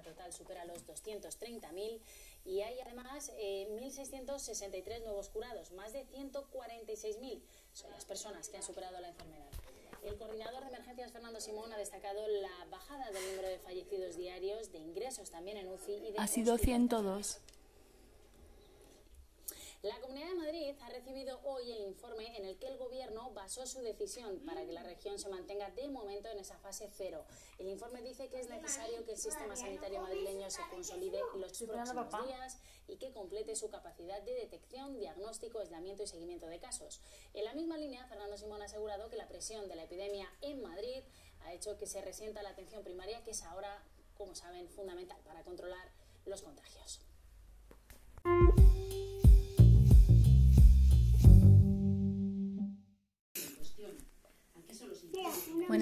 total supera los 230.000 y hay además 1.663 eh, nuevos curados, más de 146.000 son las personas que han superado la enfermedad. El coordinador de emergencias, Fernando Simón, ha destacado la bajada del número de fallecidos diarios, de ingresos también en UCI y de... Ha sido 102. La Comunidad de Madrid hoy el informe en el que el Gobierno basó su decisión para que la región se mantenga de momento en esa fase cero. El informe dice que es necesario que el sistema sanitario madrileño se consolide los próximos días y que complete su capacidad de detección, diagnóstico, aislamiento y seguimiento de casos. En la misma línea, Fernando Simón ha asegurado que la presión de la epidemia en Madrid ha hecho que se resienta la atención primaria, que es ahora, como saben, fundamental para controlar los contagios.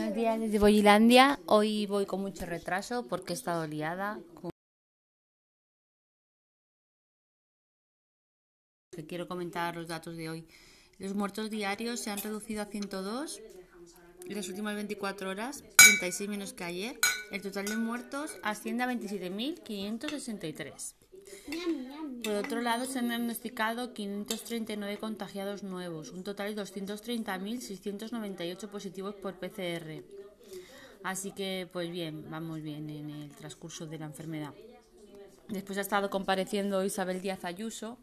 Buenos días desde Boyilandia. Hoy voy con mucho retraso porque he estado liada. Quiero comentar los datos de hoy. Los muertos diarios se han reducido a 102 en las últimas 24 horas, 36 menos que ayer. El total de muertos asciende a 27.563. Por otro lado, se han diagnosticado 539 contagiados nuevos, un total de 230.698 positivos por PCR. Así que, pues bien, vamos bien en el transcurso de la enfermedad. Después ha estado compareciendo Isabel Díaz Ayuso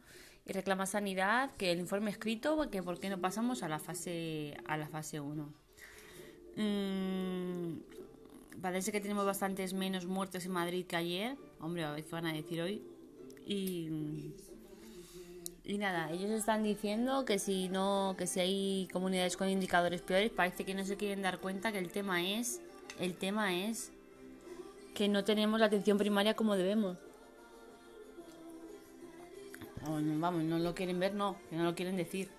y reclama Sanidad que el informe escrito, que por qué no pasamos a la fase a la fase 1. Mm, parece que tenemos bastantes menos muertes en Madrid que ayer. Hombre, van a decir hoy, y, y nada, ellos están diciendo que si no, que si hay comunidades con indicadores peores, parece que no se quieren dar cuenta que el tema es, el tema es que no tenemos la atención primaria como debemos. vamos, no lo quieren ver, no, que no lo quieren decir.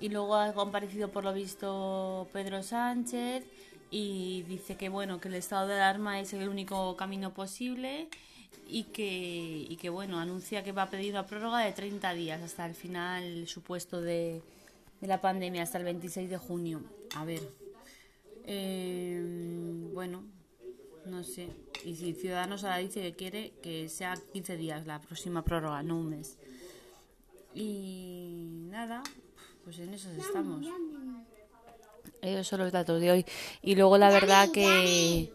Y luego ha comparecido por lo visto Pedro Sánchez y dice que bueno, que el estado de alarma es el único camino posible y que, y que bueno, anuncia que va a pedir una prórroga de 30 días hasta el final supuesto de, de la pandemia, hasta el 26 de junio. A ver, eh, bueno, no sé. Y si Ciudadanos ahora dice que quiere que sea 15 días la próxima prórroga, no un mes. Y nada, pues en eso estamos. Esos son los datos de hoy. Y luego la verdad que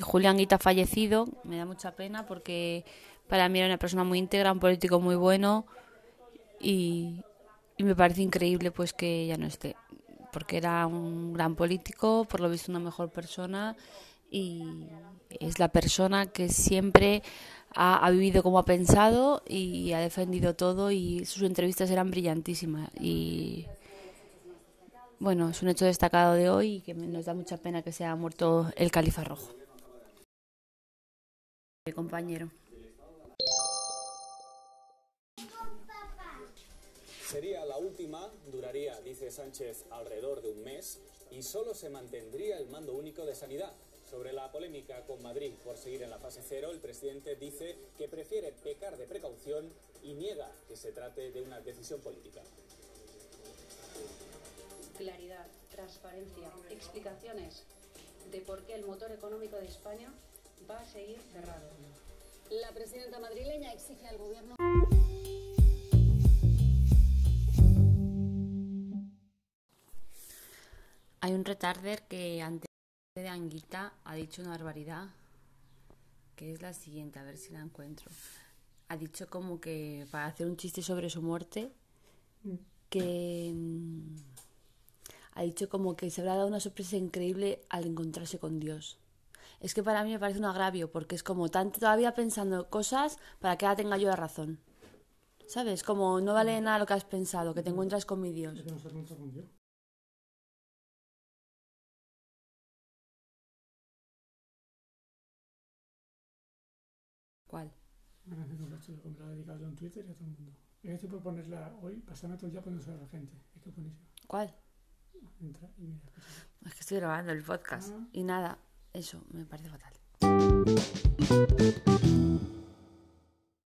Julián Guita ha fallecido, me da mucha pena porque para mí era una persona muy íntegra, un político muy bueno y, me parece increíble pues que ya no esté, porque era un gran político, por lo visto una mejor persona y es la persona que siempre ha, ha, vivido como ha pensado y ha defendido todo y sus entrevistas eran brillantísimas. Y bueno, es un hecho destacado de hoy y que nos da mucha pena que se haya muerto el califa rojo compañero. Sería la última, duraría, dice Sánchez, alrededor de un mes y solo se mantendría el mando único de sanidad. Sobre la polémica con Madrid por seguir en la fase cero, el presidente dice que prefiere pecar de precaución y niega que se trate de una decisión política. Claridad, transparencia, explicaciones de por qué el motor económico de España va a seguir cerrado. La presidenta madrileña exige al gobierno. Hay un retarder que antes de Anguita ha dicho una barbaridad, que es la siguiente, a ver si la encuentro. Ha dicho como que para hacer un chiste sobre su muerte, que mm, ha dicho como que se habrá dado una sorpresa increíble al encontrarse con Dios es que para mí me parece un agravio, porque es como tanto todavía pensando cosas para que ahora tenga yo la razón. ¿Sabes? Como no vale nada lo que has pensado, que te encuentras con mi Dios. ¿Cuál? Que he de comprar dedicado en Twitter y a todo el mundo. Es que por ponerla hoy, pasarme todo el día poniéndose a la gente. Es que buenísimo. ¿Cuál? Entra y mira. Es que estoy grabando el podcast. Ah. Y nada, eso me parece fatal.